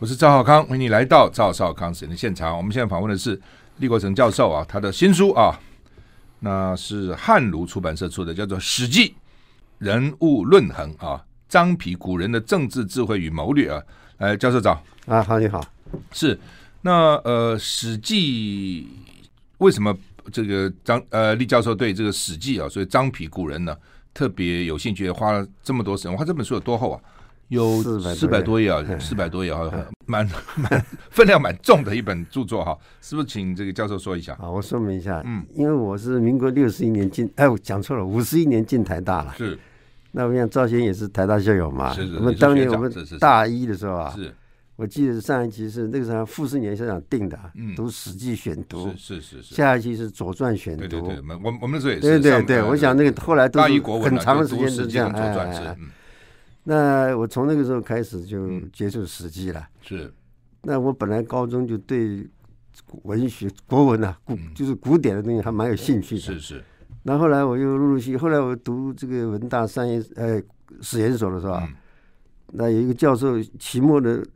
我是赵少康，欢迎你来到赵少康时的现场。我们现在访问的是李国成教授啊，他的新书啊，那是汉卢出版社出的，叫做《史记人物论衡》啊，张皮古人的政治智慧与谋略啊。来，教授早啊，好，你好。是那呃，《史记》为什么这个张呃李教授对这个《史记》啊，所以张皮古人呢特别有兴趣，花了这么多时间。哇，这本书有多厚啊？有四百多页啊，四百多页啊，蛮 蛮分量蛮重的一本著作哈，是不是？请这个教授说一下。好，我说明一下，嗯，因为我是民国六十一年进，哎，我讲错了，五十一年进台大了。是，那我想赵先也是台大校友嘛。是是。我们当年我们大一的时候啊，是，我记得上一期是那个时候傅斯年校长定的，读《史记》选读，是是是。下一期是《左传》选读。对对对，我我们那时候也是。对对对，我想那个后来都是很长的时间是这样，哎。那我从那个时候开始就接触《史记》了。是。那我本来高中就对文学、国文啊，古就是古典的东西还蛮有兴趣的。是是。那后来我又陆陆续续，后来我读这个文大三研呃史研所的时候啊，那有一个教授期末的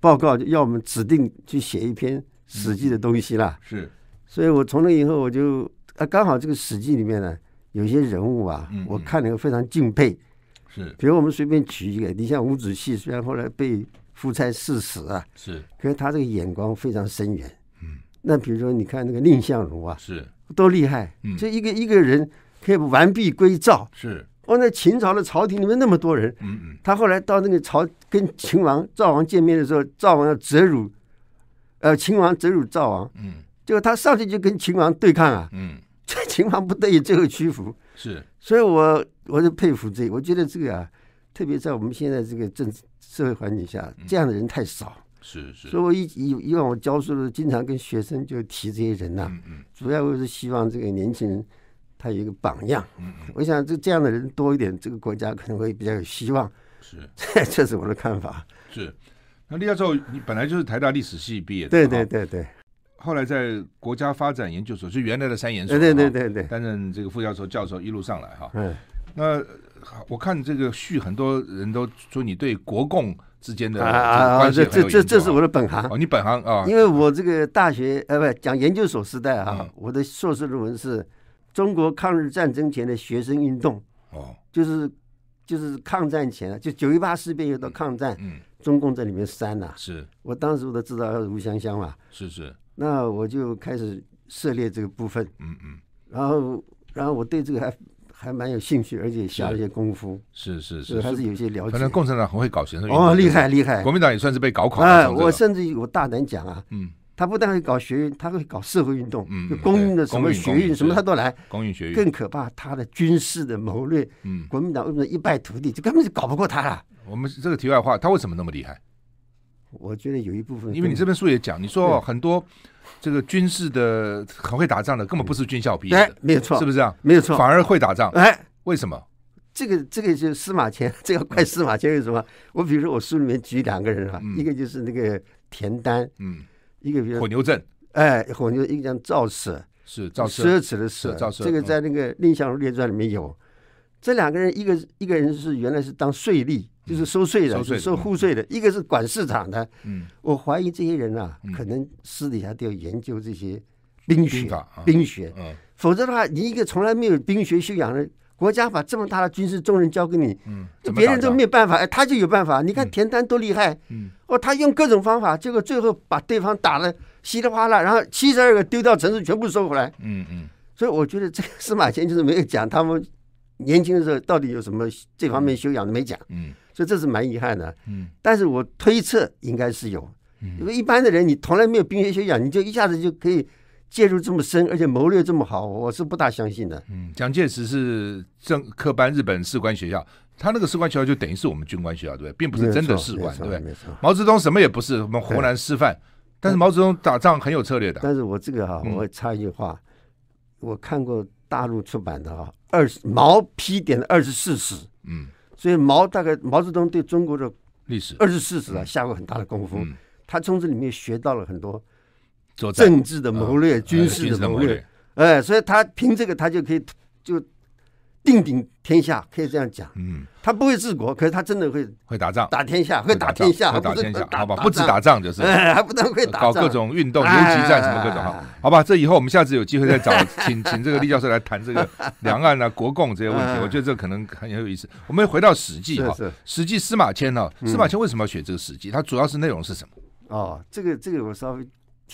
报告就要我们指定去写一篇《史记》的东西啦。是。所以我从那以后我就啊，刚好这个《史记》里面呢，有些人物啊，我看了非常敬佩。是，比如我们随便举一个，你像伍子胥，虽然后来被夫差赐死啊，是，可是他这个眼光非常深远。嗯，那比如说你看那个蔺相如啊，是，多厉害。嗯，这一个一个人可以完璧归赵。是，哦，那秦朝的朝廷里面那么多人，嗯嗯，他后来到那个朝跟秦王赵王见面的时候，赵王要折辱，呃，秦王折辱赵王，嗯，结果他上去就跟秦王对抗啊，嗯，这 秦王不得已最后屈服。是，所以我我就佩服这个，我觉得这个啊，特别在我们现在这个政治社会环境下，这样的人太少。是是，所以我以以以往我教书的时候，经常跟学生就提这些人呐，主要我是希望这个年轻人他有一个榜样。嗯，我想这这样的人多一点，这个国家可能会比较有希望。是，这是我的看法。是，那李教授，你本来就是台大历史系毕业的，对对对对。后来在国家发展研究所，就原来的三研所，对对对对，担任这个副教授、教授一路上来哈。嗯，那我看这个序，很多人都说你对国共之间的啊，这这这这是我的本行。哦，你本行啊，因为我这个大学呃不讲研究所时代啊，我的硕士论文是中国抗日战争前的学生运动哦，就是就是抗战前就九一八事变又到抗战，嗯，中共在里面删呐，是。我当时我都知道吴湘湘嘛，是是。那我就开始涉猎这个部分，嗯嗯，然后然后我对这个还还蛮有兴趣，而且下了一些功夫，是是是，还是有些了解。反正共产党很会搞学生运动，哦，厉害厉害。国民党也算是被搞垮了。我甚至于我大胆讲啊，嗯，他不但会搞学运，他会搞社会运动，嗯，公运的什么学运什么他都来，公运学运。更可怕，他的军事的谋略，嗯，国民党为什么一败涂地，就根本就搞不过他了。我们这个题外话，他为什么那么厉害？我觉得有一部分，因为你这本书也讲，你说很多这个军事的很会打仗的，根本不是军校毕业的，没有错，是不是这样？没有错，反而会打仗。哎，为什么？这个这个就是司马迁，这个怪司马迁为什么？我比如说我书里面举两个人啊，一个就是那个田丹，嗯，一个比如火牛阵，哎，火牛一个叫赵舍，是赵奢侈的奢，这个在那个《蔺相如列传》里面有。这两个人，一个一个人是原来是当税吏。就是收税的，收户税的，一个是管市场的。嗯，我怀疑这些人啊，可能私底下都要研究这些兵学、兵学。嗯，否则的话，你一个从来没有兵学修养的国家，把这么大的军事重任交给你，嗯，别人都没有办法，哎，他就有办法。你看田单多厉害，嗯，哦，他用各种方法，结果最后把对方打得稀里哗啦，然后七十二个丢掉城市全部收回来。嗯嗯，所以我觉得这个司马迁就是没有讲他们年轻的时候到底有什么这方面修养都没讲。嗯。所以这是蛮遗憾的，嗯，但是我推测应该是有，嗯，因为一般的人你从来没有兵学修养，你就一下子就可以介入这么深，而且谋略这么好，我是不大相信的。嗯，蒋介石是正科班日本士官学校，他那个士官学校就等于是我们军官学校，对不对？并不是真的士官，对不对？毛泽东什么也不是，我们湖南师范，但是毛泽东打仗很有策略的。但是我这个哈，我会插一句话，我看过大陆出版的哈，二十毛批点的二十四史，嗯。所以毛大概毛泽东对中国的历史。二十四史啊下过很大的功夫，他从这里面学到了很多政治的谋略、军事的谋略，哎，所以他凭这个他就可以就定鼎天下，可以这样讲。嗯，他不会治国，可是他真的会会打仗，打天下，会打天下，会打天下，好吧？不止打仗就是，还不但会打搞各种运动、游击战什么各种哈。好吧，这以后我们下次有机会再找，请请这个厉教授来谈这个 两岸啊、国共这些问题。我觉得这可能很有意思。我们回到《史记》哈，《史记》司马迁呢？司马迁为什么要写这个《史记》？它主要是内容是什么？哦，这个这个我稍微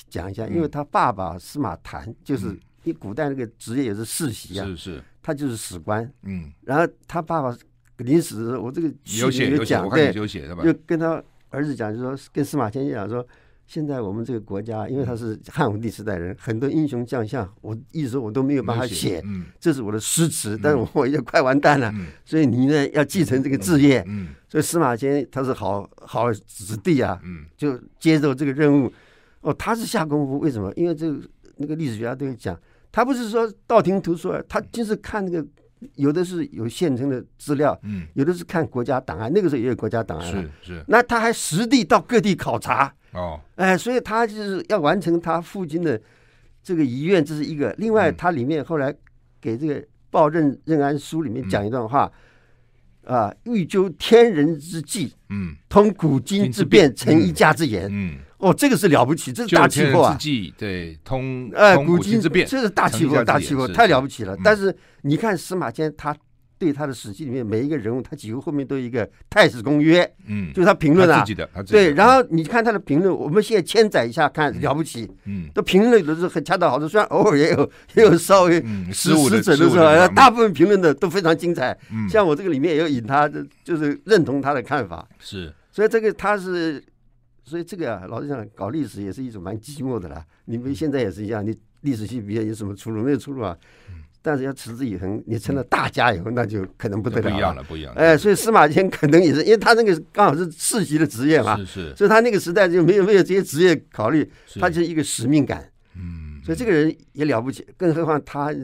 讲一下，因为他爸爸司马谈就是。你古代那个职业也是世袭啊，是是，他就是史官，嗯，然后他爸爸临死的时候，我这个有写有讲，对，有写就跟他儿子讲，就说跟司马迁讲说，现在我们这个国家，因为他是汉武帝时代人，很多英雄将相，我一直我都没有办法写，嗯，这是我的诗词，但是我也快完蛋了，所以你呢要继承这个志业，嗯，所以司马迁他是好好子弟啊，嗯，就接受这个任务，哦，他是下功夫，为什么？因为这个那个历史学家都会讲。他不是说道听途说，他就是看那个，有的是有现成的资料，嗯，有的是看国家档案，那个时候也有国家档案，是是。那他还实地到各地考察，哦，哎，所以他就是要完成他父亲的这个遗愿，这是一个。另外，他里面后来给这个《报任任安书》里面讲一段话，啊，欲究天人之际，嗯，通古今之变，成一家之言，嗯。哦，这个是了不起，这是大气候啊！对，通哎，古今之变，这是大气候，大气候太了不起了。但是你看司马迁，他对他的史记里面每一个人物，他几乎后面都有一个太史公约，嗯，就是他评论啊，对。然后你看他的评论，我们现在千载一下看了不起，嗯，都评论都是很恰到好处，虽然偶尔也有也有稍微失失准的时候，大部分评论的都非常精彩。像我这个里面也有引他，就是认同他的看法，是。所以这个他是。所以这个啊，老实讲，搞历史也是一种蛮寂寞的啦。你们现在也是一样，你历史系毕业有什么出路？没有出路啊。但是要持之以恒，你成了大家以后，那就可能不得了。不一样了，不一样。哎，所以司马迁可能也是，因为他那个刚好是世袭的职业嘛，是是。所以他那个时代就没有没有这些职业考虑，他就是一个使命感。嗯。所以这个人也了不起，更何况他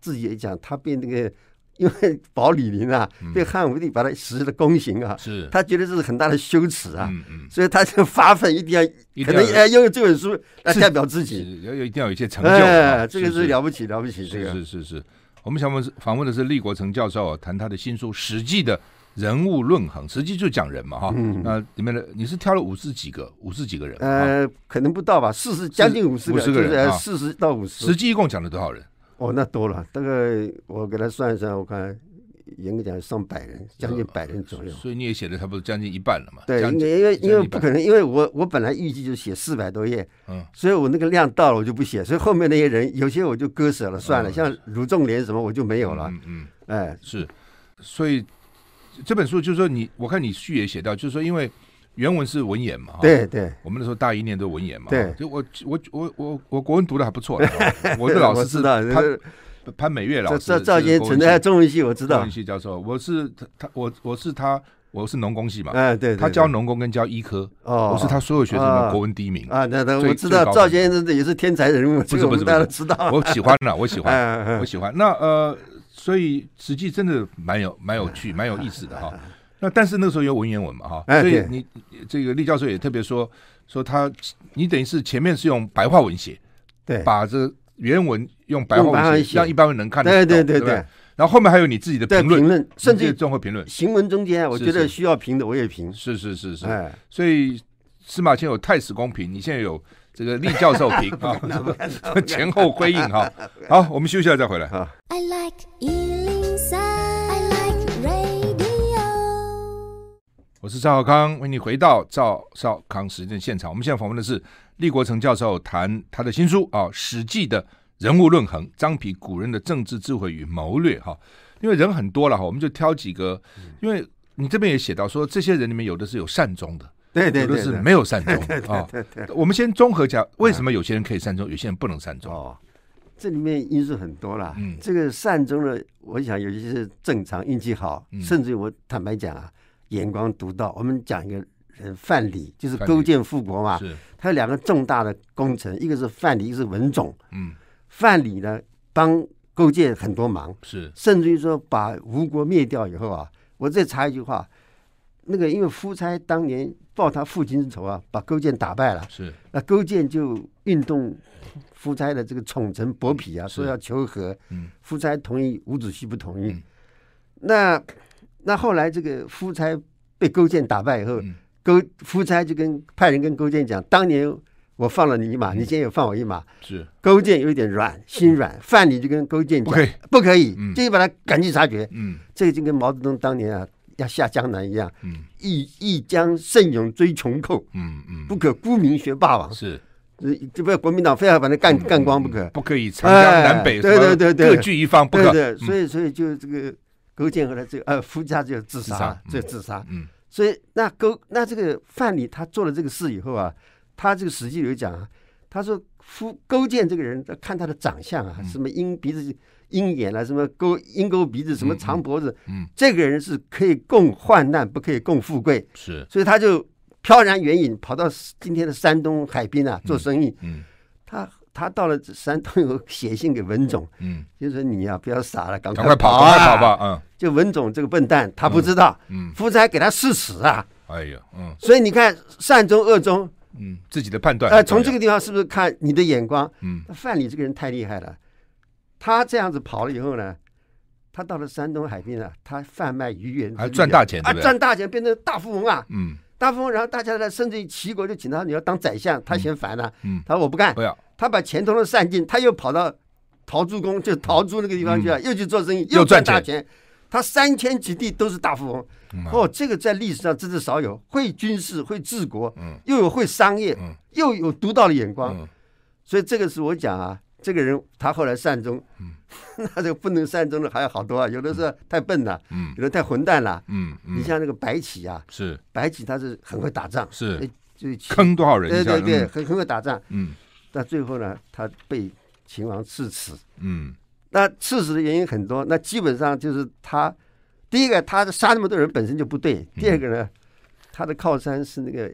自己也讲，他被那个。因为保李陵啊，对汉武帝把他实施了宫刑啊，是他觉得这是很大的羞耻啊，所以他就发奋，一定要可能要用这本书来代表自己，要有一定要有一些成就。哎，这个是了不起，了不起。这个是是是，我们想问访问的是厉国成教授，啊谈他的新书《史记》的人物论衡，实际就讲人嘛哈。那里面的你是挑了五十几个，五十几个人？呃，可能不到吧，四十将近五十个，就是四十到五十。实际一共讲了多少人？哦，那多了，大概我给他算一算，我看严格讲上百人，将近百人左右。所以你也写了差不多将近一半了嘛？对，因为因为不可能，因为我我本来预计就写四百多页，嗯，所以我那个量到了我就不写，所以后面那些人有些我就割舍了，算了，像卢仲连什么我就没有了，嗯嗯，哎是，所以这本书就是说你，我看你序也写到，就是说因为。原文是文言嘛？对对，我们那时候大一念都文言嘛。对，就我我我我我国文读的还不错。我的老师是潘潘美月老师，赵赵先存在中文系，我知道。中文系教授，我是他他我我是他，我是农工系嘛。哎对，他教农工跟教医科，我是他所有学生的国文第一名。啊，那那我知道赵先生也是天才人物，不是不是大家都知道。我喜欢了，我喜欢，我喜欢。那呃，所以实际真的蛮有蛮有趣，蛮有意思的哈。那但是那个时候有文言文嘛哈，所以你这个厉教授也特别说说他，你等于是前面是用白话文写，对，把这原文用白话文写，让一般人能看得懂，对对对对。然后后面还有你自己的评论，甚至综合评论。行文中间，我觉得需要评的我也评。是是是是，哎，所以司马迁有太史公评，你现在有这个厉教授评啊，前后呼应哈。好，我们休息了再回来。I like 我是赵少康，为你回到赵少康时间现场。我们现在访问的是厉国成教授，谈他的新书啊，《史记》的人物论衡，张皮古人的政治智慧与谋略。哈，因为人很多了哈，我们就挑几个。因为你这边也写到说，这些人里面有的是有善终的，对对，有的是没有善 终啊。我们先综合讲，为什么有些人可以善终，有些人不能善终？哦，这里面因素很多了。嗯，这个善终的，我想有些是正常运气好，甚至于我坦白讲啊。眼光独到。我们讲一个人范蠡，就是勾践复国嘛。他有两个重大的功臣，一个是范蠡，一个是文种。嗯，范蠡呢帮勾践很多忙，是甚至于说把吴国灭掉以后啊，我再插一句话，那个因为夫差当年报他父亲之仇啊，把勾践打败了。是那勾践就运动夫差的这个宠臣伯嚭啊，说要求和。嗯，夫差同意，伍子胥不同意。那那后来这个夫差被勾践打败以后，勾夫差就跟派人跟勾践讲，当年我放了你一马，你今天也放我一马。是勾践有一点软，心软，范蠡就跟勾践讲，不可以，就把他赶尽杀绝。嗯，这个就跟毛泽东当年啊要下江南一样。嗯，一一将胜勇追穷寇。嗯嗯，不可沽名学霸王。是。这不要国民党非要把它干干光不可，不可以长江南北，对对对对，各据一方不可。对，所以所以就这个勾践后来这个呃夫家就自杀，就自杀。嗯，所以那勾那这个范蠡他做了这个事以后啊，他这个史记里有讲啊，他说夫勾践这个人，看他的长相啊，什么鹰鼻子鹰眼啊，什么勾鹰钩鼻子，什么长脖子，嗯，这个人是可以共患难，不可以共富贵。是，所以他就。飘然远引，跑到今天的山东海滨啊做生意。嗯，他他到了山东以后，写信给文总，嗯，就说你呀不要傻了，赶快跑啊，赶快跑吧，嗯。就文总这个笨蛋，他不知道，嗯，夫差给他誓死啊。哎呀，嗯。所以你看善终恶终，嗯，自己的判断。呃，从这个地方是不是看你的眼光？嗯，范蠡这个人太厉害了，他这样子跑了以后呢，他到了山东海滨啊，他贩卖鱼源，还赚大钱，啊，赚大钱，变成大富翁啊，嗯。大富翁，然后大家呢，甚至于齐国就请他，你要当宰相，他嫌烦了，嗯，他说我不干，不要，他把钱通通散尽，他又跑到陶朱公，就陶朱那个地方去了，又去做生意，又赚大钱，他三千几地都是大富翁，哦，这个在历史上真是少有，会军事，会治国，又有会商业，又有独到的眼光，所以这个是我讲啊。这个人他后来善终，嗯、那这个不能善终的还有好多啊，有的是太笨了，嗯、有的太混蛋了。嗯嗯、你像那个白起啊，是。白起他是很会打仗，是。就坑多少人？对对对，很很会打仗。嗯，那最后呢，他被秦王赐死。嗯，那赐死的原因很多，那基本上就是他第一个，他杀那么多人本身就不对；第二个呢，他的靠山是那个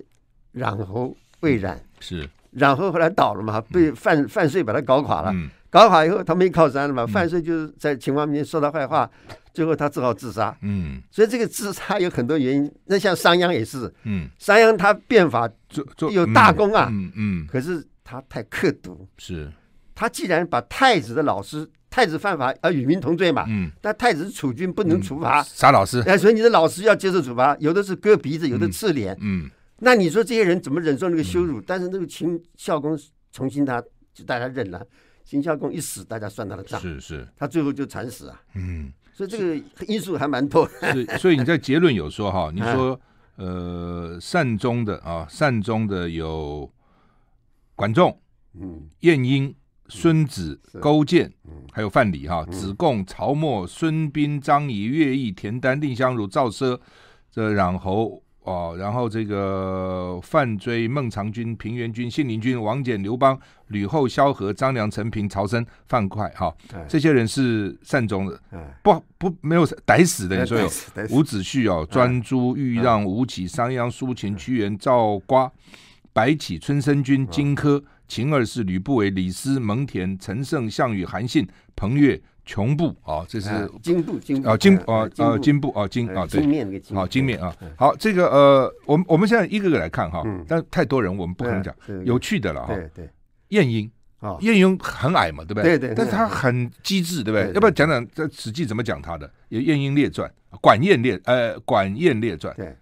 冉侯魏冉。是。冉侯后来倒了嘛，被范范遂把他搞垮了，嗯、搞垮以后他没靠山了嘛，嗯、范遂就是在秦王面前说他坏话，最后他只好自杀。嗯，所以这个自杀有很多原因。那像商鞅也是，嗯，商鞅他变法做做有大功啊，嗯嗯，嗯。可是他太刻毒，是，他既然把太子的老师太子犯法而与民同罪嘛，嗯，但太子是储君不能处罚，杀、嗯、老师，哎，所以你的老师要接受处罚，有的是割鼻子，有的刺脸，嗯。嗯那你说这些人怎么忍受那个羞辱？嗯、但是那个秦孝公重新他就大家认了。秦孝公一死，大家算他的账。是是，他最后就惨死啊。嗯，所以这个因素还蛮多。是，所以你在结论有说哈，你说呃善终的啊，善终的有管仲、嗯，晏婴、孙子、勾践，还有范蠡哈，子贡、曹沫、孙膑、张仪、乐毅、田丹、蔺相如、赵奢，这穰侯。哦，然后这个范雎、孟尝君、平原君、信陵君、王翦、刘邦、吕后、萧何、张良、陈平、曹参、范哙，哈、这些人是善终的，哎、不不没有逮死的。你说有伍子胥哦，专诸、豫让、吴起、商鞅、苏秦、屈原、赵括、白起、春申君、荆轲、秦二世、吕不韦、李斯、蒙恬、陈胜、项羽、韩信、彭越。穷部啊，这是金部金啊金啊啊金部啊金啊对，好金面啊好这个呃我们我们现在一个个来看哈，但太多人我们不可能讲有趣的了哈。对晏婴啊，晏婴很矮嘛，对不对？对对。但是他很机智，对不对？要不要讲讲这《史记》怎么讲他的？有《晏婴列传》《管晏列》呃《管晏列传》。对，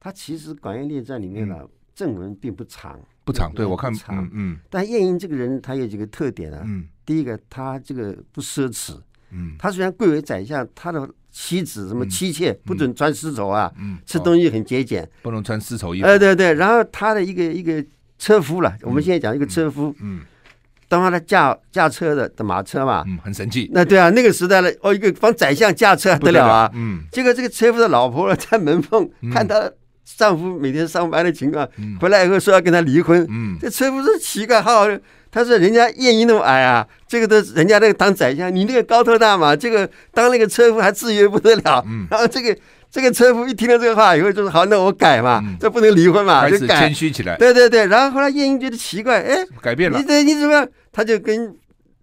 他其实《管晏列传》里面呢正文并不长，不长。对我看长嗯。但晏婴这个人他有几个特点啊。嗯。第一个，他这个不奢侈。嗯，他虽然贵为宰相，他的妻子什么妻妾不准穿丝绸啊，嗯，吃东西很节俭，不能穿丝绸衣服。哎，对对，然后他的一个一个车夫了，我们现在讲一个车夫，嗯，当他驾驾车的的马车嘛，嗯，很神气。那对啊，那个时代了，哦，一个帮宰相驾车得了啊，嗯，结果这个车夫的老婆在门缝看他丈夫每天上班的情况，回来以后说要跟他离婚，嗯，这车夫说奇怪，好好。他说：“人家晏婴那么矮啊，这个都人家那个当宰相，你那个高头大马，这个当那个车夫还制约不得了。嗯、然后这个这个车夫一听到这个话以后，就说好，那我改嘛，嗯、这不能离婚嘛，就改。谦虚起来。对对对，然后后来晏婴觉得奇怪，哎，改变了。你这你怎么样？他就跟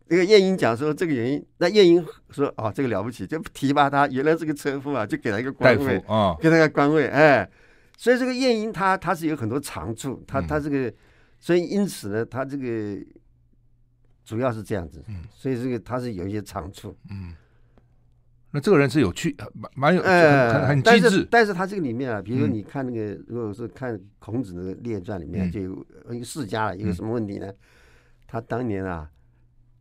那个晏婴讲说这个原因。那晏婴说：哦，这个了不起，就提拔他。原来是个车夫啊，就给他一个官位啊，给他个官位。哎，所以这个晏婴他他是有很多长处，他他这个，所以因此呢，他这个。”主要是这样子，所以这个他是有一些长处。嗯，那这个人是有趣，蛮蛮有，很很机智。但是他这个里面啊，比如说你看那个，如果是看孔子的列传里面，就有一个世家了，一个什么问题呢？他当年啊，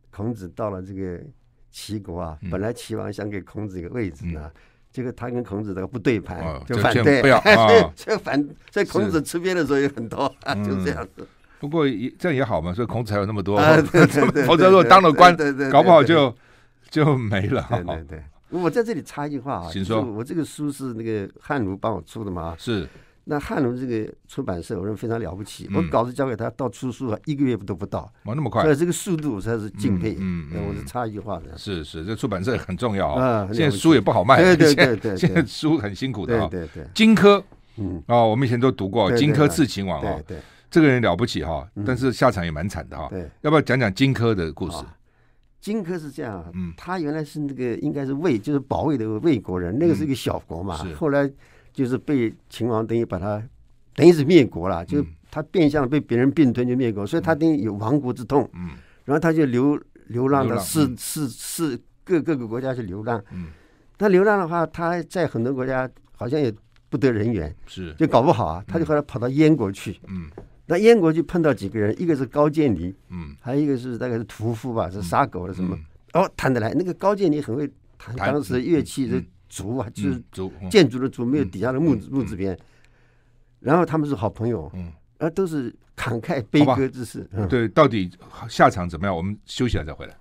孔子到了这个齐国啊，本来齐王想给孔子一个位置呢，结果他跟孔子这个不对盘，就反对，这、哦反，所以孔子吃瘪的时候有很多，就这样子。不过也这样也好嘛，所以孔子才有那么多，否则如果当了官，搞不好就就没了。对对对。我在这里插一句话啊，请说。我这个书是那个汉儒帮我出的嘛？是。那汉龙这个出版社，我认为非常了不起。我稿子交给他，到出书啊，一个月都不到。哇，那么快！所以这个速度才是敬佩。嗯，我是插一句话的。是是，这出版社很重要啊。现在书也不好卖。对对对对。现在书很辛苦的啊。对对。荆轲，嗯，啊，我们以前都读过荆轲刺秦王啊。对。这个人了不起哈，但是下场也蛮惨的哈。对。要不要讲讲荆轲的故事？荆轲是这样，嗯，他原来是那个应该是魏，就是保卫的魏国人，那个是一个小国嘛，后来就是被秦王等于把他等于是灭国了，就他变相被别人并吞就灭国，所以他等于有亡国之痛，嗯，然后他就流流浪到四四四各各个国家去流浪，嗯，他流浪的话，他在很多国家好像也不得人缘，是。就搞不好啊，他就后来跑到燕国去，嗯。那燕国就碰到几个人，一个是高渐离，嗯，还有一个是大概是屠夫吧，是杀狗的什么，哦，谈得来。那个高渐离很会弹当时乐器，的竹啊，就是竹建筑的竹，没有底下的木木字边。然后他们是好朋友，嗯，啊，都是慷慨悲歌之士。对，到底下场怎么样？我们休息了再回来。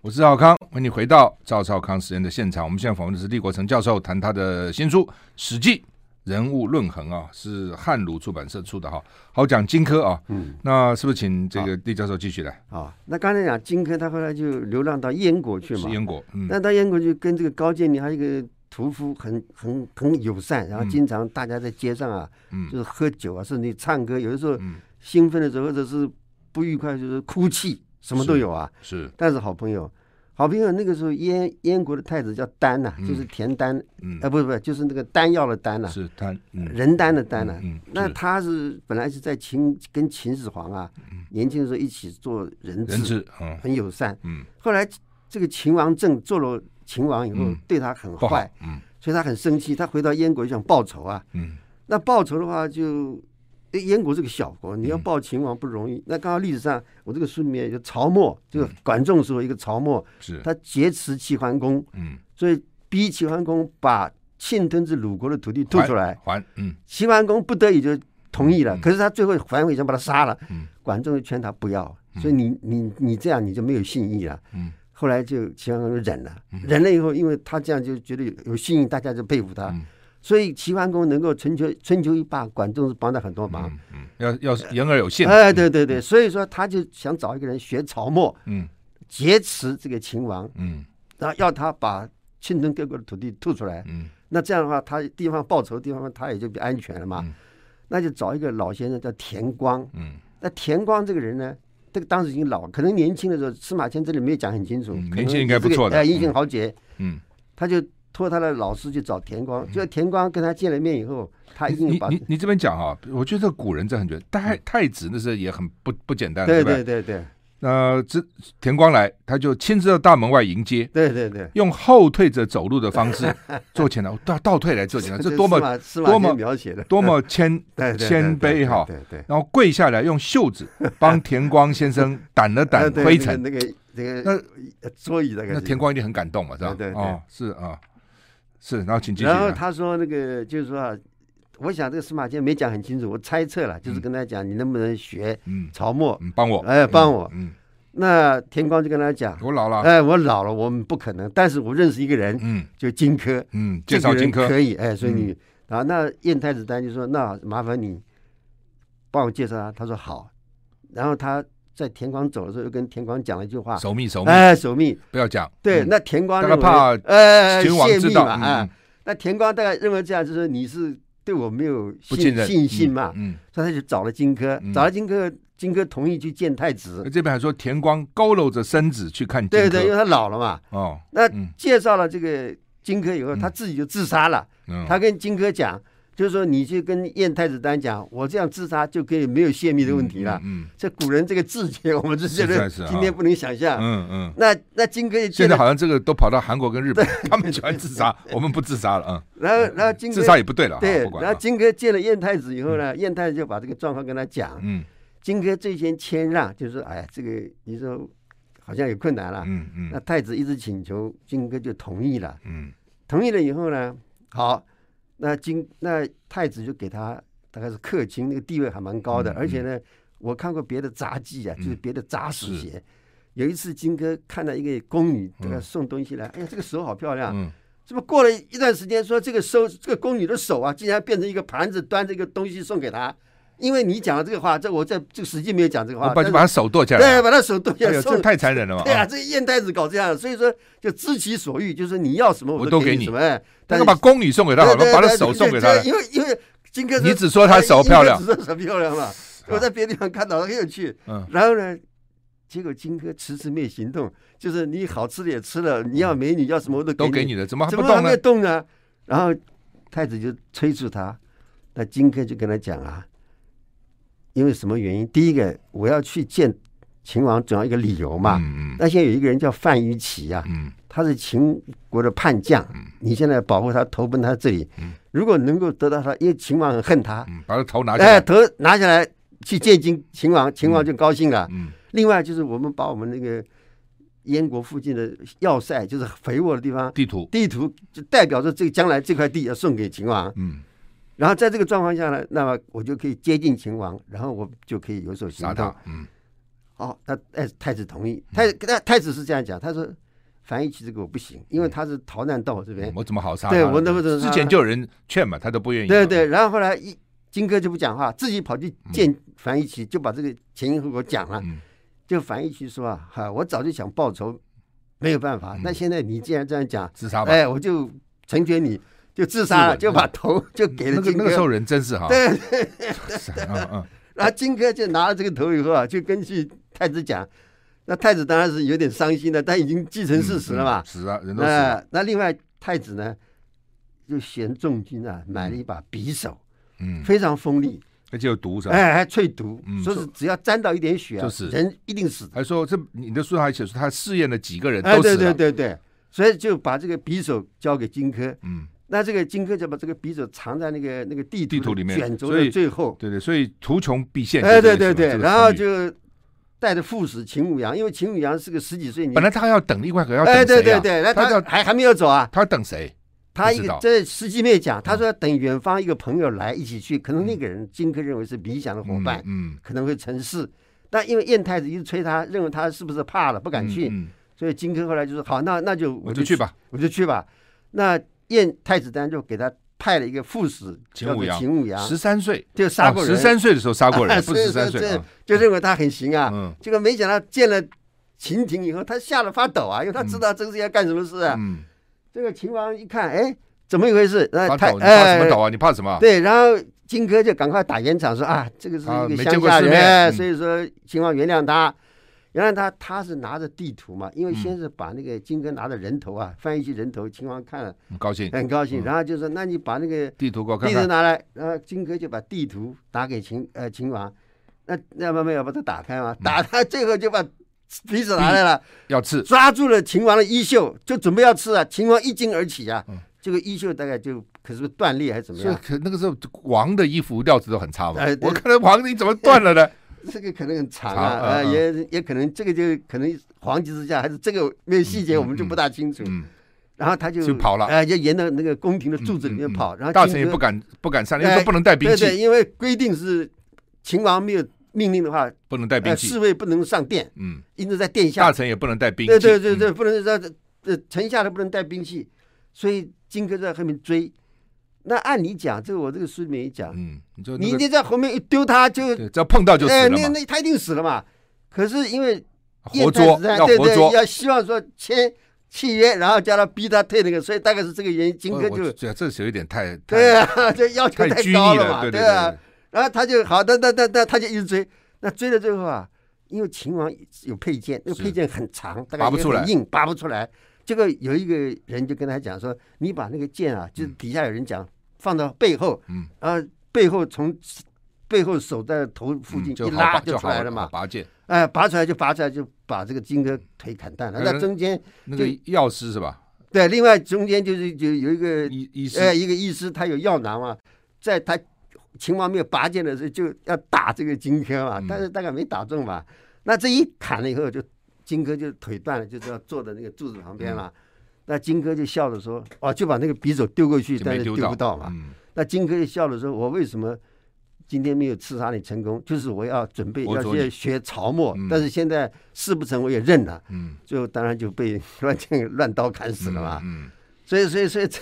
我是赵康，欢迎你回到赵少康实验的现场。我们现在访问的是李国成教授，谈他的新书《史记人物论衡》啊，是汉儒出版社出的哈。好，讲荆轲啊，嗯，那是不是请这个李教授继续来啊？那刚才讲荆轲，他后来就流浪到燕国去嘛，燕国。嗯，那到燕国就跟这个高渐离还有一个屠夫很很很友善，然后经常大家在街上啊，嗯，就是喝酒啊，甚至唱歌，有的时候兴奋的时候或者是不愉快，就是哭泣。什么都有啊，是，但是好朋友，好朋友。那个时候燕燕国的太子叫丹呐，就是田丹，嗯，啊，不是不是，就是那个丹药的丹呐，是丹，人丹的丹呐。那他是本来是在秦跟秦始皇啊，年轻的时候一起做人质，很友善。嗯，后来这个秦王政做了秦王以后，对他很坏，嗯，所以他很生气，他回到燕国就想报仇啊，嗯，那报仇的话就。哎，燕国是个小国，你要报秦王不容易。嗯、那刚刚历史上，我这个书里面有曹沫，就管仲时候一个曹沫，是。他劫持齐桓公，嗯，所以逼齐桓公把侵吞至鲁国的土地吐出来，还，嗯，齐桓公不得已就同意了，嗯、可是他最后还回想把他杀了，嗯，管仲就劝他不要，所以你你你这样你就没有信义了，嗯，后来就齐桓公就忍了，嗯、忍了以后，因为他这样就觉得有有信义，大家就佩服他。嗯所以齐桓公能够春秋春秋一霸，管仲是帮了很多忙。嗯，嗯要要言而有信。哎，对对对，所以说他就想找一个人学曹沫，嗯，劫持这个秦王，嗯，然后要他把侵吞各国的土地吐出来，嗯，那这样的话，他地方报仇的地方他也就比较安全了嘛。嗯、那就找一个老先生叫田光，嗯，那田光这个人呢，这个当时已经老，可能年轻的时候司马迁这里没有讲很清楚，嗯、年轻应该不错的，哎，英雄豪杰，嗯，他就。托他的老师去找田光，就田光跟他见了面以后，他一定把你你你这边讲啊，我觉得古人这很绝，太太子那时候也很不不简单，对对对对。那这田光来，他就亲自到大门外迎接，对对对，用后退着走路的方式 做前来，倒倒退来做前来，这多么多么描写的，多么谦 谦卑哈，对对。然后跪下来，用袖子帮田光先生掸了掸 灰尘，那个那个那桌椅那个，那田光一定很感动嘛，是吧？对。哦，是啊。是，然后请继续。然后他说那个就是说啊，我想这个司马迁没讲很清楚，我猜测了，就是跟他讲你能不能学曹沫，帮我，哎，帮我。嗯。那田光就跟他讲，我老了，哎，我老了，我们不可能。但是我认识一个人，嗯，就荆轲，嗯，介绍荆轲可以，哎，所以你啊，那燕太子丹就说，那麻烦你帮我介绍他。他说好，然后他。在田光走的时候，又跟田光讲了一句话：“守密，守密，哎，守密，不要讲。”对，那田光大概怕呃秦王知道啊。那田光大概认为这样，就是你是对我没有信信心嘛。嗯，所以他就找了荆轲，找了荆轲，荆轲同意去见太子。这边还说田光佝偻着身子去看荆轲，对对，因为他老了嘛。哦，那介绍了这个荆轲以后，他自己就自杀了。他跟荆轲讲：“就是说，你去跟燕太子丹讲，我这样自杀就可以没有泄密的问题了。嗯，这古人这个智觉，我们是觉得今天不能想象。嗯嗯。那那荆轲现在好像这个都跑到韩国跟日本，他们喜欢自杀，我们不自杀了啊。然后然后荆轲自杀也不对了。对，然后荆轲见了燕太子以后呢，燕太子就把这个状况跟他讲。嗯。荆轲最先谦让，就是说，哎呀，这个你说好像有困难了。嗯嗯。那太子一直请求，荆轲就同意了。嗯。同意了以后呢，好。那金那太子就给他大概是客卿，那个地位还蛮高的，嗯、而且呢，我看过别的杂技啊，嗯、就是别的杂史写，有一次金哥看到一个宫女给他送东西来，嗯、哎呀，这个手好漂亮，这不、嗯、过了一段时间，说这个收这个宫女的手啊，竟然变成一个盘子，端着一个东西送给他。因为你讲了这个话，这我在这个实际没有讲这个话，把就把他手剁下来，对，把他手剁下来，这太残忍了嘛！对啊，这个燕太子搞这样，所以说就知其所欲，就是你要什么我都给你什么。但是把宫女送给他好了，把他手送给他，因为因为荆轲，你只说他手漂亮，只说手漂亮嘛。我在别的地方看到很有趣，嗯然后呢，结果荆轲迟迟没有行动，就是你好吃的也吃了，你要美女要什么我都都给你了，怎么怎么还没有动呢？然后太子就催促他，那荆轲就跟他讲啊。因为什么原因？第一个，我要去见秦王，总要一个理由嘛。嗯嗯。那现在有一个人叫范于启啊，嗯，他是秦国的叛将。嗯。你现在保护他，投奔他这里。嗯。如果能够得到他，因为秦王很恨他。嗯。把他头拿下来。哎，头拿下来去见秦秦王，秦王就高兴了。嗯。另外就是我们把我们那个燕国附近的要塞，就是肥沃的地方，地图，地图就代表着这个将来这块地要送给秦王。嗯。然后在这个状况下呢，那么我就可以接近秦王，然后我就可以有所行动。嗯，好，那哎，太子同意。太太太子是这样讲，他说樊一奇这个我不行，因为他是逃难到我这边，我怎么好杀？对我那么之前就有人劝嘛，他都不愿意。对对，然后后来一荆轲就不讲话，自己跑去见樊於期，就把这个前因后果讲了。就樊一奇说啊，哈，我早就想报仇，没有办法。那现在你既然这样讲，自杀吧。哎，我就成全你。就自杀了，就把头就给了荆轲。那个时候人真是哈。对对对。然后荆轲就拿了这个头以后啊，就跟去太子讲。那太子当然是有点伤心的，但已经既成事实了嘛。死了，人都死了。那另外太子呢，就嫌重金啊，买了一把匕首，嗯，非常锋利，而且有毒是吧？哎，还淬毒，说是只要沾到一点血，就是人一定死。还说这你的书上还写说他试验了几个人都死了。对对对对，所以就把这个匕首交给荆轲。嗯。那这个荆轲就把这个匕首藏在那个那个地地图里面卷轴的最后，对对，所以图穷匕现。哎，对对对，然后就带着副使秦舞阳，因为秦舞阳是个十几岁，本来他要等另外一个要等谁啊？哎，对对对，那他还还没有走啊？他要等谁？他一个这司机没有讲，他说要等远方一个朋友来一起去，可能那个人荆轲认为是理想的伙伴，嗯，可能会成事。但因为燕太子一直催他，认为他是不是怕了不敢去，所以荆轲后来就说好，那那就我就去吧，我就去吧。那燕太子丹就给他。派了一个副使，秦舞阳，秦舞阳十三岁就杀过人，十三岁的时候杀过人，不十三岁就认为他很行啊。结果没想到见了秦廷以后，他吓得发抖啊，因为他知道这是要干什么事啊。这个秦王一看，哎，怎么一回事？那他哎，什么抖啊？你怕什么？对，然后荆轲就赶快打圆场说啊，这个是一个乡下人，所以说秦王原谅他。原来他他是拿着地图嘛，因为先是把那个荆轲拿着人头啊，翻译起人头，秦王看了很高兴，很高兴。然后就说：“那你把那个地图给我看看。”地图拿来，然后荆轲就把地图打给秦呃秦王，那那慢慢要把它打开嘛，打开最后就把鼻子拿来了，要刺，抓住了秦王的衣袖，就准备要刺啊。秦王一惊而起啊，这个衣袖大概就可是断裂还是怎么样？可那个时候王的衣服料子都很差嘛，我看到王你怎么断了呢？这个可能很长啊，啊，也也可能这个就可能黄级之下，还是这个没有细节，我们就不大清楚。然后他就就跑了，哎，就沿着那个宫廷的柱子里面跑。然后大臣也不敢不敢上，因为不能带兵器。对对，因为规定是秦王没有命令的话，不能带兵器，侍卫不能上殿。嗯，一直在殿下。大臣也不能带兵器。对对对对，不能在这臣下都不能带兵器，所以荆轲在后面追。那按你讲，这个我这个书里面也讲，嗯，你你在后面一丢他，就只要碰到就死了嘛。那那他一定死了嘛。可是因为活捉，要活捉，要希望说签契约，然后叫他逼他退那个，所以大概是这个原因。荆轲就这这是有点太对啊，就要求太高了嘛，对啊。然后他就好，的，那那那他就一直追，那追到最后啊，因为秦王有佩剑，那个佩剑很长，大概也很硬，拔不出来。这个有一个人就跟他讲说：“你把那个剑啊，就是底下有人讲。”放到背后，嗯，啊，背后从背后手在头附近一拉就出来了嘛，拔剑，哎，拔出来就拔出来就把这个金戈腿砍断了。那中间那个药师是吧？对，另外中间就是就有一个医医师，哎，一个医师他有药囊嘛，在他秦王没有拔剑的时候就要打这个金戈嘛，但是大概没打中嘛，那这一砍了以后就金哥就腿断了，就是要坐在那个柱子旁边了。那金哥就笑着说：“哦，就把那个匕首丢过去，但是丢不到嘛。嗯”那金哥就笑着说：“我为什么今天没有刺杀你成功？就是我要准备要去学曹墨，嗯、但是现在事不成，我也认了。嗯，最后当然就被乱剑乱刀砍死了嘛。所以所以所以这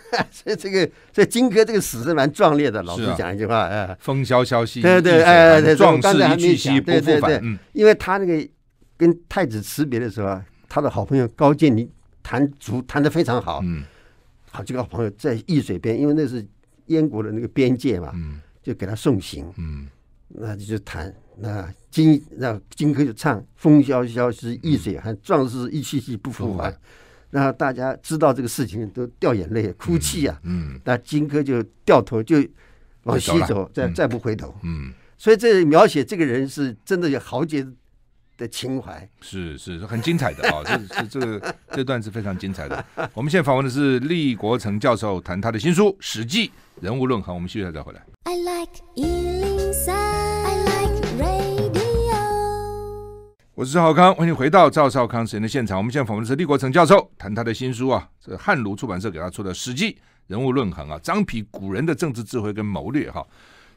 所以这个所以金哥这个死是蛮壮烈的。老师讲一句话，哎，风萧萧兮对对哎对，壮士一去兮不复返。嗯，因为他那个跟太子辞别的时候啊，他的好朋友高渐离。弹竹弹得非常好，嗯，好几个朋友在易水边，因为那是燕国的那个边界嘛，嗯，就给他送行，嗯，那就弹那金那金戈就唱“风萧萧兮易水寒，壮士一去兮不复返”，然后大家知道这个事情都掉眼泪哭泣啊，嗯，那金戈就掉头就往西走，再再不回头，嗯，所以这描写这个人是真的有豪杰的情怀是是很精彩的啊、哦！这是这个这段是非常精彩的。我们现在访问的是厉国成教授，谈他的新书《史记人物论衡》。我们休息再回来。I like 103, I like radio。我是赵少康，欢迎回到赵少康时间的现场。我们现在访问的是厉国成教授，谈他的新书啊，这汉儒出版社给他出的《史记人物论衡》啊，张皮古人的政治智慧跟谋略哈。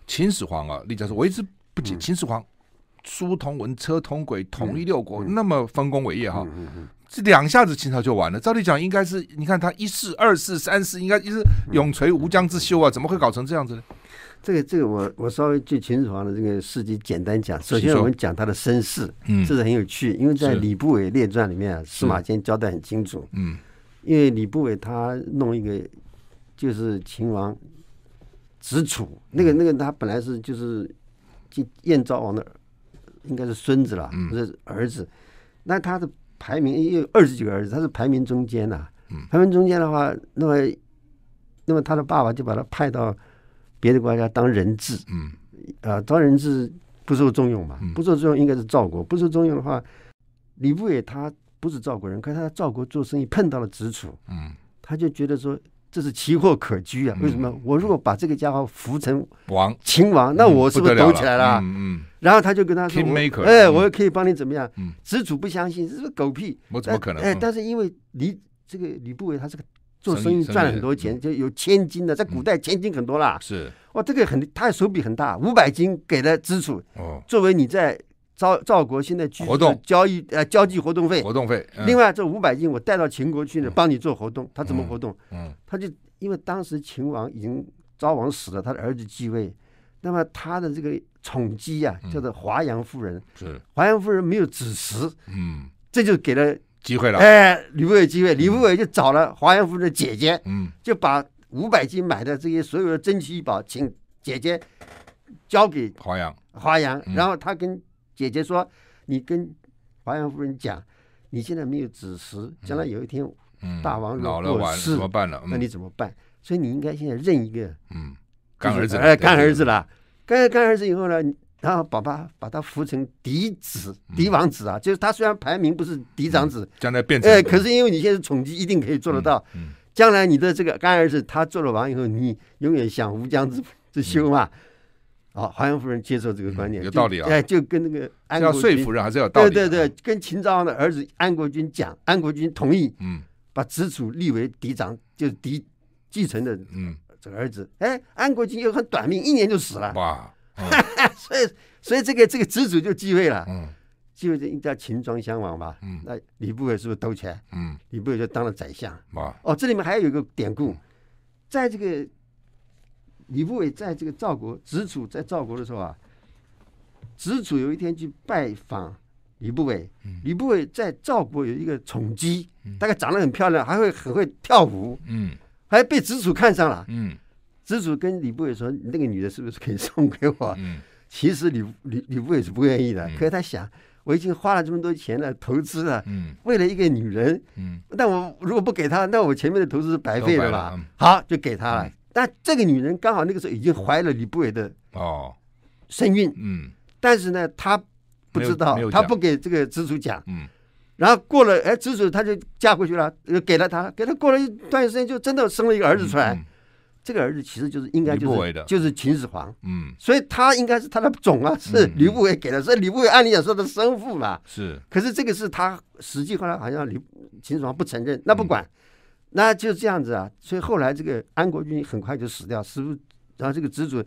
秦始皇啊，厉教授，我一直不解秦始皇。嗯书同文，车同轨，统一六国，嗯、那么丰功伟业哈，这两下子秦朝就完了。照理讲，应该是你看他一世、二世、三世，应该一直永垂无疆之秀啊，怎么会搞成这样子呢？这个，这个，我我稍微就秦始皇的这个事迹简单讲。首先，我们讲他的身世，嗯，这是很有趣，因为在李不韦列传里面啊，司马迁交代很清楚，嗯，因为李不韦他弄一个就是秦王子楚，那个那个他本来是就是燕昭王的。应该是孙子了，不是儿子。嗯、那他的排名也有二十几个儿子，他是排名中间呐、排名中间的话，那么，那么他的爸爸就把他派到别的国家当人质。嗯，啊，当人质不受重用嘛？嗯、不受重用应该是赵国，不受重用的话，李不韦他不是赵国人，可是他在赵国做生意碰到了子楚。嗯，他就觉得说。这是奇货可居啊！为什么？我如果把这个家伙扶成王秦王，那我是不是抖起来了？嗯，然后他就跟他说：“哎，我可以帮你怎么样？”子楚不相信，这是狗屁！我怎么可能？哎，但是因为李这个吕不韦，他是个做生意赚了很多钱，就有千金的，在古代千金很多啦。是哇，这个很，他的手笔很大，五百金给了子楚，作为你在。赵赵国现在居住交易呃交际活动费，活动费。另外这五百斤我带到秦国去呢，帮你做活动。他怎么活动？嗯，他就因为当时秦王已经昭王死了，他的儿子继位，那么他的这个宠姬啊，叫做华阳夫人。是华阳夫人没有子嗣，嗯，这就给了机会了。哎，吕不韦机会，吕不韦就找了华阳夫人的姐姐，嗯，就把五百斤买的这些所有的珍奇异宝，请姐姐交给华阳，华阳，然后他跟。姐姐说：“你跟华阳夫人讲，你现在没有子嗣，将来有一天大王老了完怎么办了？那你怎么办？所以你应该现在认一个，嗯，干儿子，哎，干儿子了。干干儿子以后呢，然后把他把他扶成嫡子、嫡王子啊，就是他虽然排名不是嫡长子，将来变成哎，可是因为你现在宠姬，一定可以做得到。将来你的这个干儿子他做了王以后，你永远享无疆之之秀嘛。”好，华阳夫人接受这个观念，有道理啊！哎，就跟那个安国君，要说服人还是有道理。对对对，跟秦昭王的儿子安国君讲，安国君同意，嗯，把子楚立为嫡长，就是嫡继承的，嗯，这个儿子。哎，安国君又很短命，一年就死了。哇，所以所以这个这个子楚就继位了，嗯，继位就应该秦庄襄王吧？嗯，那吕不韦是不是兜起来？嗯，吕不韦就当了宰相。哇，哦，这里面还有一个典故，在这个。吕不韦在这个赵国，子楚在赵国的时候啊，子楚有一天去拜访吕不韦。吕不韦在赵国有一个宠姬，大概长得很漂亮，还会很会跳舞，嗯，还被子楚看上了，嗯。子楚跟吕不韦说：“那个女的是不是可以送给我？”嗯，其实吕吕吕不韦是不愿意的，可是他想，我已经花了这么多钱了，投资了，嗯，为了一个女人，嗯，但我如果不给他，那我前面的投资是白费了嘛。好，就给他了。但这个女人刚好那个时候已经怀了吕不韦的哦。身孕，嗯，但是呢，她不知道，她不给这个子楚讲，嗯，然后过了，哎，子楚她就嫁过去了，给了他，给他过了一段时间，就真的生了一个儿子出来。这个儿子其实就是应该就是就是秦始皇，嗯，所以他应该是他的种啊，是吕不韦给的，所以吕不韦按理讲说的生父嘛，是。可是这个是他实际后来好像吕秦始皇不承认，那不管，那就这样子啊。所以后来这个安国君很快就死掉，死，然后这个子楚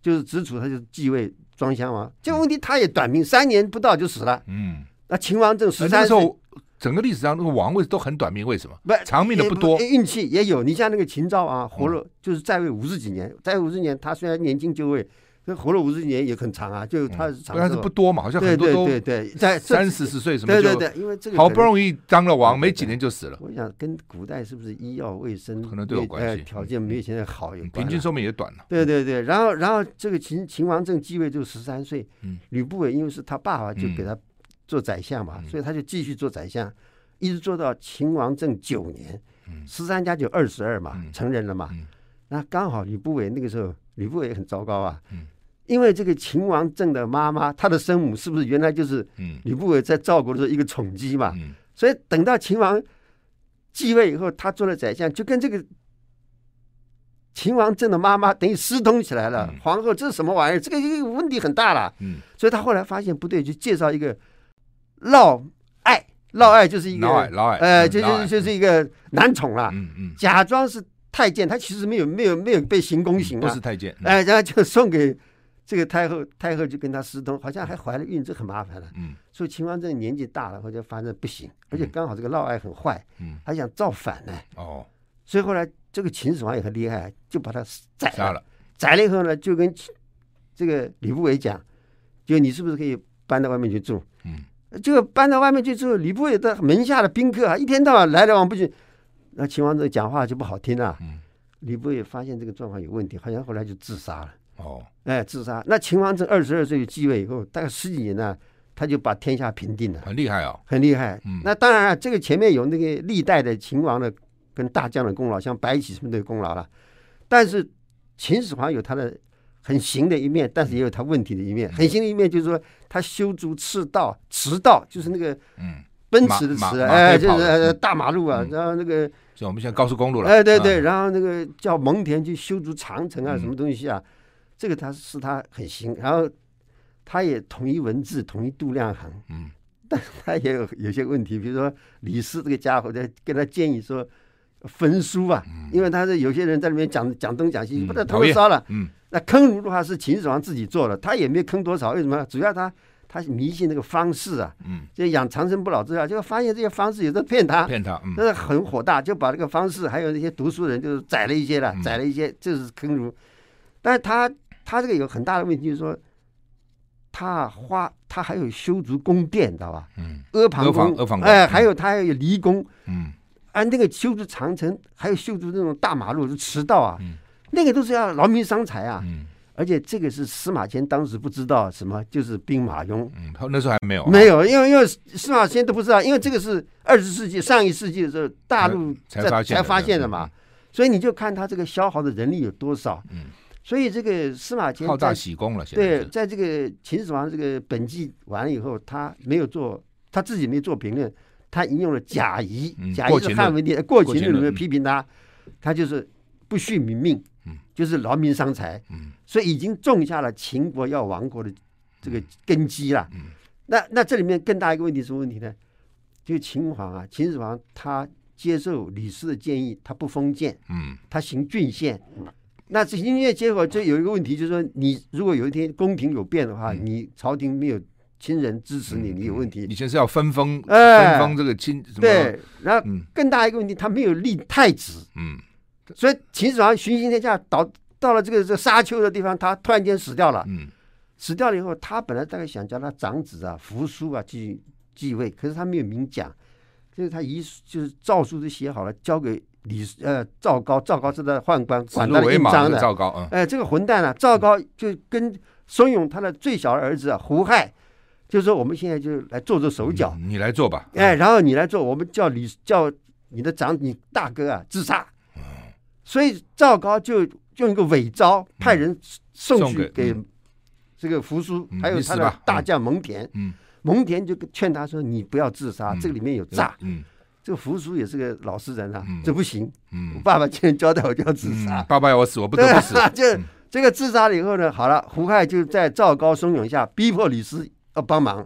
就是子楚，他就继位庄襄王。这个问题他也短命，三年不到就死了。嗯，那秦王政十三岁。整个历史上那个王位都很短命，为什么？不，长命的不多，运气也有。你像那个秦昭啊，活了就是在位五十几年，在位五十年，他虽然年轻就位，那活了五十年也很长啊。就他是长，但是不多嘛，好像很多都对对对，在三四十岁什么对对对，因为这个好不容易当了王，没几年就死了。我想跟古代是不是医药卫生可能都有关系，条件没有现在好，有平均寿命也短了。对对对，然后然后这个秦秦王政继位就十三岁，吕不韦因为是他爸爸，就给他做宰相嘛，所以他就继续做宰相。一直做到秦王政九年，十三加九二十二嘛，嗯、成人了嘛。嗯、那刚好吕不韦那个时候，吕不韦很糟糕啊，嗯、因为这个秦王政的妈妈，他的生母是不是原来就是吕不韦在赵国的时候一个宠姬嘛？嗯、所以等到秦王继位以后，他做了宰相，就跟这个秦王政的妈妈等于私通起来了。嗯、皇后，这是什么玩意儿？这个一个问题很大了。嗯、所以他后来发现不对，就介绍一个嫪毐。嫪毐就是一个，嫪毐，呃，就是就是一个男宠啦，嗯嗯，假装是太监，他其实没有没有没有被行宫刑啊，不是太监，哎，然后就送给这个太后，太后就跟他私通，好像还怀了孕，这很麻烦了，嗯，所以秦王政年纪大了，后来发现不行，而且刚好这个嫪毐很坏，嗯，还想造反呢，哦，所以后来这个秦始皇也很厉害，就把他宰了，宰了以后呢，就跟这个吕不韦讲，就你是不是可以搬到外面去住，嗯。就搬到外面去住，吕不韦的门下的宾客啊，一天到晚来来往不去，那秦王政讲话就不好听了。嗯，吕不韦发现这个状况有问题，好像后来就自杀了。哦，哎，自杀。那秦王政二十二岁继位以后，大概十几年呢，他就把天下平定了。很厉害哦，很厉害。嗯，那当然啊，这个前面有那个历代的秦王的跟大将的功劳，像白起什么的功劳了。但是秦始皇有他的。很行的一面，但是也有他问题的一面。很行的一面就是说，他修筑赤道，驰道就是那个奔驰的驰，哎，就是大马路啊。然后那个就我们现在高速公路了。哎，对对。然后那个叫蒙恬去修筑长城啊，什么东西啊？这个他是他很行。然后他也统一文字，统一度量衡。嗯。但他也有有些问题，比如说李斯这个家伙在跟他建议说焚书啊，因为他是有些人在里面讲讲东讲西，不能偷烧了。嗯。那坑儒的话是秦始皇自己做的，他也没坑多少。为什么？主要他他迷信那个方式啊，嗯，就养长生不老之药，就发现这些方士有的骗他，骗他，嗯，那是很火大，就把这个方式还有那些读书人就是宰了一些了，嗯、宰了一些，就是坑儒。但是他他这个有很大的问题，就是说他花他还有修筑宫殿，知道吧？嗯，阿房宫，阿房宫，哎，还有他还有离宫，嗯，按那个修筑长城，还有修筑那种大马路，就驰道啊。嗯。那个都是要劳民伤财啊，嗯，而且这个是司马迁当时不知道什么，就是兵马俑，嗯，他那时候还没有，没有，因为因为司马迁都不知道，因为这个是二十世纪上一世纪的时候大陆才才发现的嘛，所以你就看他这个消耗的人力有多少，嗯，所以这个司马迁好大喜功了，对，在这个秦始皇这个本纪完了以后，他没有做，他自己没做评论，他引用了贾谊，贾谊是汉文帝过秦论里面批评他，他就是不恤民命。嗯，就是劳民伤财，嗯，所以已经种下了秦国要亡国的这个根基了。嗯，那那这里面更大一个问题是什么问题呢？就秦皇啊，秦始皇他接受李斯的建议，他不封建，嗯，他行郡县。那这行郡县结果就有一个问题，就是说你如果有一天宫廷有变的话，你朝廷没有亲人支持你，你有问题。以前是要分封，分封这个亲，对，然后更大一个问题，他没有立太子，嗯。所以秦始皇巡行天下，到到了这个这个沙丘的地方，他突然间死掉了。嗯，死掉了以后，他本来大概想叫他长子啊扶苏啊继继位，可是他没有明讲，就是他遗就是诏书都写好了，交给李呃赵高，赵高是他的宦官，管他的印章的。赵高，嗯，哎，这个混蛋啊，赵高就跟怂恿他的最小的儿子啊胡亥，就说我们现在就来做做手脚，你来做吧。哎，然后你来做，我们叫李叫你的长你大哥啊自杀。所以赵高就用一个伪招派人送去给这个扶苏，还有他的大将蒙恬。蒙恬就劝他说：“你不要自杀，这个里面有诈。”这个扶苏也是个老实人啊，这不行。我爸爸既然交代，我就要自杀。爸爸要我死，我不得不死。就这个自杀了以后呢，好了，胡亥就在赵高怂恿下，逼迫李斯要帮忙，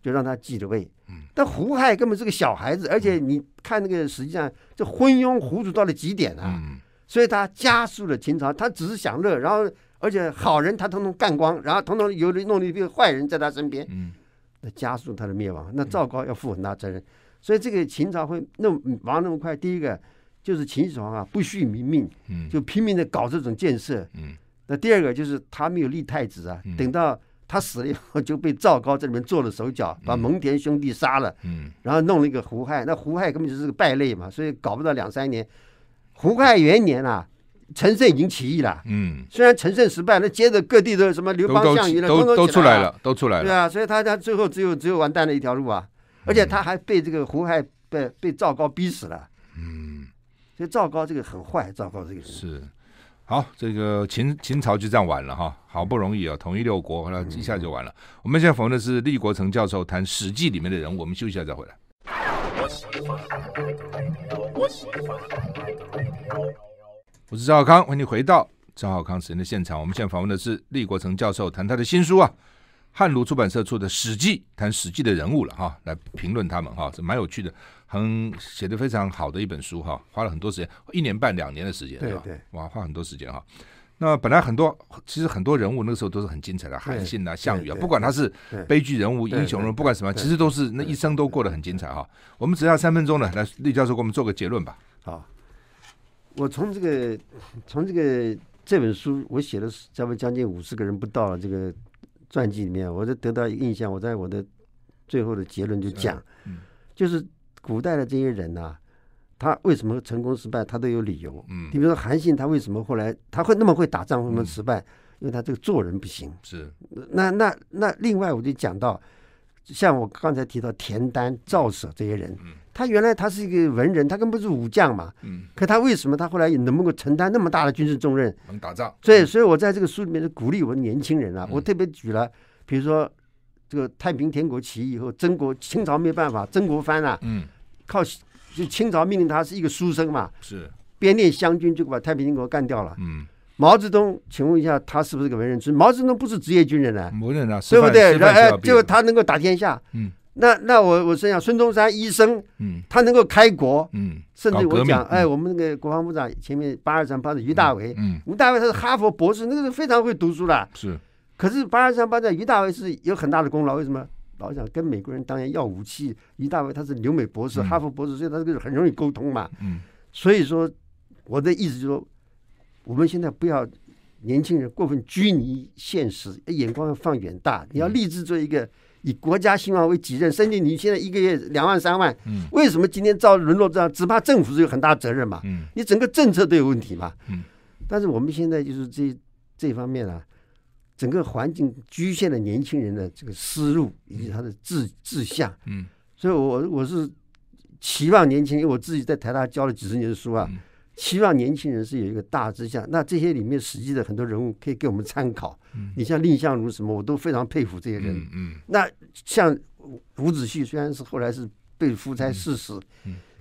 就让他继了位。但胡亥根本是个小孩子，而且你看那个，实际上这昏庸糊涂到了极点啊。所以他加速了秦朝，他只是享乐，然后而且好人他统统干光，然后统统有弄了一批坏人在他身边，嗯，那加速他的灭亡。那赵高要负很大责任，所以这个秦朝会那么亡那么快。第一个就是秦始皇啊，不恤民命，就拼命的搞这种建设，嗯，那第二个就是他没有立太子啊，等到他死了以后就被赵高这里面做了手脚，把蒙恬兄弟杀了，嗯，然后弄了一个胡亥，那胡亥根本就是个败类嘛，所以搞不到两三年。胡亥元年啊，陈胜已经起义了。嗯，虽然陈胜失败，那接着各地的什么刘邦、项羽都都，都出来了，都出来了。对啊，所以他他最后只有只有完蛋的一条路啊，而且他还被这个胡亥被被赵高逼死了。嗯，所以赵高这个很坏，赵高这个人是好，这个秦秦朝就这样完了哈，好不容易啊统一六国，后来一下就完了。嗯、我们现在访问的是立国成教授谈《史记》里面的人物，我们休息一下再回来。我是赵浩康，欢迎回到赵浩康时间的现场。我们现在访问的是立国成教授，谈他的新书啊，汉儒出版社出的《史记》，谈《史记》的人物了哈，来评论他们哈，是蛮有趣的，很写的非常好的一本书哈，花了很多时间，一年半两年的时间，对对，哇，花很多时间哈。那本来很多，其实很多人物那个时候都是很精彩的，韩信啊、项羽啊，不管他是悲剧人物、英雄人物，不管什么，其实都是那一生都过得很精彩哈。我们只要三分钟呢，来立教授给我们做个结论吧。好，我从这个从这个这本书我写了差不多将近五十个人不到了这个传记里面，我就得到一个印象，我在我的最后的结论就讲，就是古代的这些人呐。他为什么成功失败？他都有理由。嗯，你比如说韩信，他为什么后来他会那么会打仗，为什么失败？因为他这个做人不行。是。那那那另外我就讲到，像我刚才提到田丹、赵舍这些人，他原来他是一个文人，他根本不是武将嘛。嗯。可他为什么他后来也能够承担那么大的军事重任？能打仗。所以，所以我在这个书里面就鼓励我们年轻人啊，我特别举了，比如说这个太平天国起义以后，曾国清朝没办法，曾国藩啊，嗯，靠。就清朝命令他是一个书生嘛，是编练湘军，就把太平天国干掉了。嗯，毛泽东，请问一下，他是不是个文人？毛泽东不是职业军人啊，文人啊，对不对？哎，就他能够打天下。嗯，那那我我是想，孙中山医生，嗯，他能够开国，嗯，甚至我讲，哎，我们那个国防部长前面八二三八的于大为，嗯，于大为他是哈佛博士，那个是非常会读书的。是，可是八二三八的于大为是有很大的功劳，为什么？老想跟美国人当然要武器，于大为他是留美博士、哈佛博士，所以他这个很容易沟通嘛。嗯，所以说我的意思就是说，我们现在不要年轻人过分拘泥现实，眼光要放远大。你要立志做一个以国家兴亡为己任，甚至你现在一个月两万三万，嗯，为什么今天遭沦落这样？只怕政府是有很大责任嘛。嗯，你整个政策都有问题嘛。嗯，但是我们现在就是这这方面啊。整个环境局限了年轻人的这个思路以及他的志志向，嗯，所以我我是期望年轻人，因为我自己在台大教了几十年的书啊，嗯、期望年轻人是有一个大志向。那这些里面实际的很多人物可以给我们参考。嗯、你像蔺相如什么，我都非常佩服这些人。嗯，嗯那像伍子胥，虽然是后来是被夫差致死，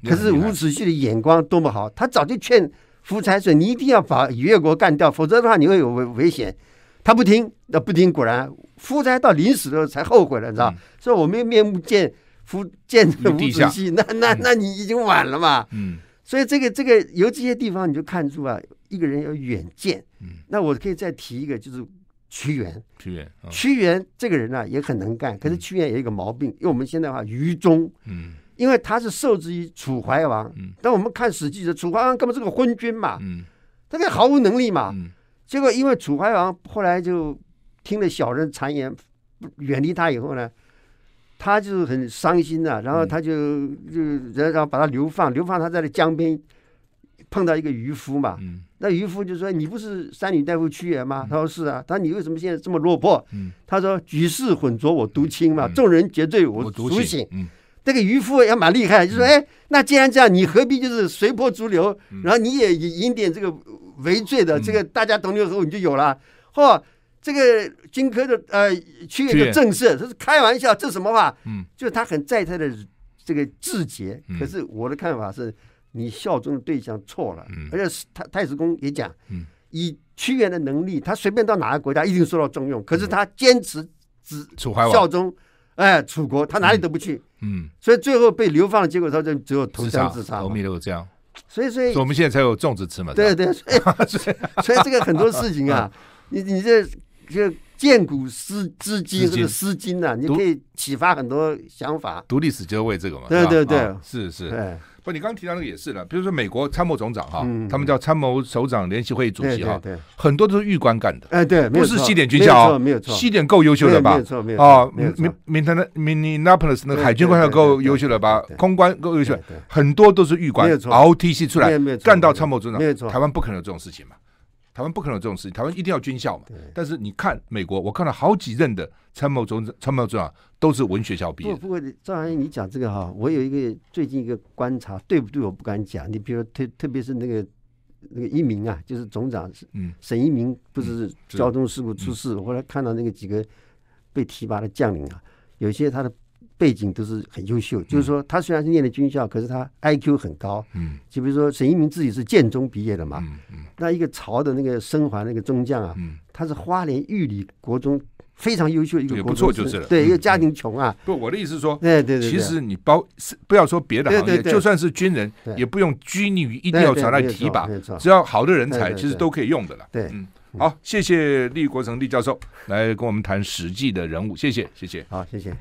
可是伍子胥的眼光多么好，他早就劝夫差说：“你一定要把越国干掉，否则的话你会有危危险。”他不听，那不听，果然夫差到临死的时候才后悔了，你知道？嗯、所以我没有面目见夫见伍子胥，那那那你已经晚了嘛。嗯，所以这个这个由这些地方你就看出啊，一个人有远见。嗯，那我可以再提一个，就是屈原。屈原，哦、屈原这个人呢、啊、也很能干，可是屈原有一个毛病，用我们现在话愚忠。嗯，因为他是受制于楚怀王。嗯，但我们看史记的楚怀王根本是个昏君嘛。嗯，他个毫无能力嘛。嗯。结果，因为楚怀王后来就听了小人谗言，远离他以后呢，他就是很伤心呐、啊。然后他就就然后把他流放，流放他在那江边碰到一个渔夫嘛。那渔夫就说：“你不是三女大夫屈原吗？”他说：“是啊。”他说：“你为什么现在这么落魄？”他说：“举世混浊我独清嘛，众人皆醉我独醒。”这个渔夫也蛮厉害，就说：“哎，那既然这样，你何必就是随波逐流？然后你也引点这个。”为罪的，这个大家同流合污你就有了。嚯，这个荆轲的呃屈原的正色，这是开玩笑，这是什么话？嗯，就是他很在他的这个志节。可是我的看法是，你效忠的对象错了。嗯，而且太太史公也讲，嗯，以屈原的能力，他随便到哪个国家一定受到重用。可是他坚持只效忠。哎，楚国他哪里都不去，嗯，所以最后被流放的结果，他就只有投江自杀。欧米都这样，所以所以，我们现在才有粽子吃嘛。对对，所以所以这个很多事情啊，你你这就见古思之今这个诗经啊，你可以启发很多想法。读历史就为这个嘛。对对对，是是。不，你刚刚提到那个也是了，比如说美国参谋总长哈，他们叫参谋首长联席会议主席哈，很多都是预官干的，哎，对，不是西点军校哦，没有错，西点够优秀了吧？没有错，没有错，哦，明明他的 Minneapolis 那个海军官校够优秀了吧？空官够优秀，很多都是预官，ROTC 出来干到参谋总长，没有错，台湾不可能有这种事情嘛。台湾不可能有这种事情，台湾一定要军校嘛。但是你看美国，我看了好几任的参谋总长、参谋长都是文学校毕业。不，不过赵涵义，你讲这个哈，我有一个最近一个观察，对不对？我不敢讲。你比如特特别是那个那个一鸣啊，就是总长，嗯，沈一鸣不是交通事故出事，嗯、后来看到那个几个被提拔的将领啊，有些他的。背景都是很优秀，就是说他虽然是念的军校，可是他 IQ 很高。嗯，就比如说沈一鸣自己是建中毕业的嘛。嗯嗯。那一个朝的那个生还那个中将啊，他是花莲玉里国中非常优秀一个国中，就是了。对，一个家庭穷啊。不，我的意思是说，对对对，其实你包不要说别的行业，就算是军人，也不用拘泥于一定要找来提拔，只要好的人才，其实都可以用的了。对，嗯，好，谢谢厉国成厉教授来跟我们谈史记的人物，谢谢，谢谢，好，谢谢。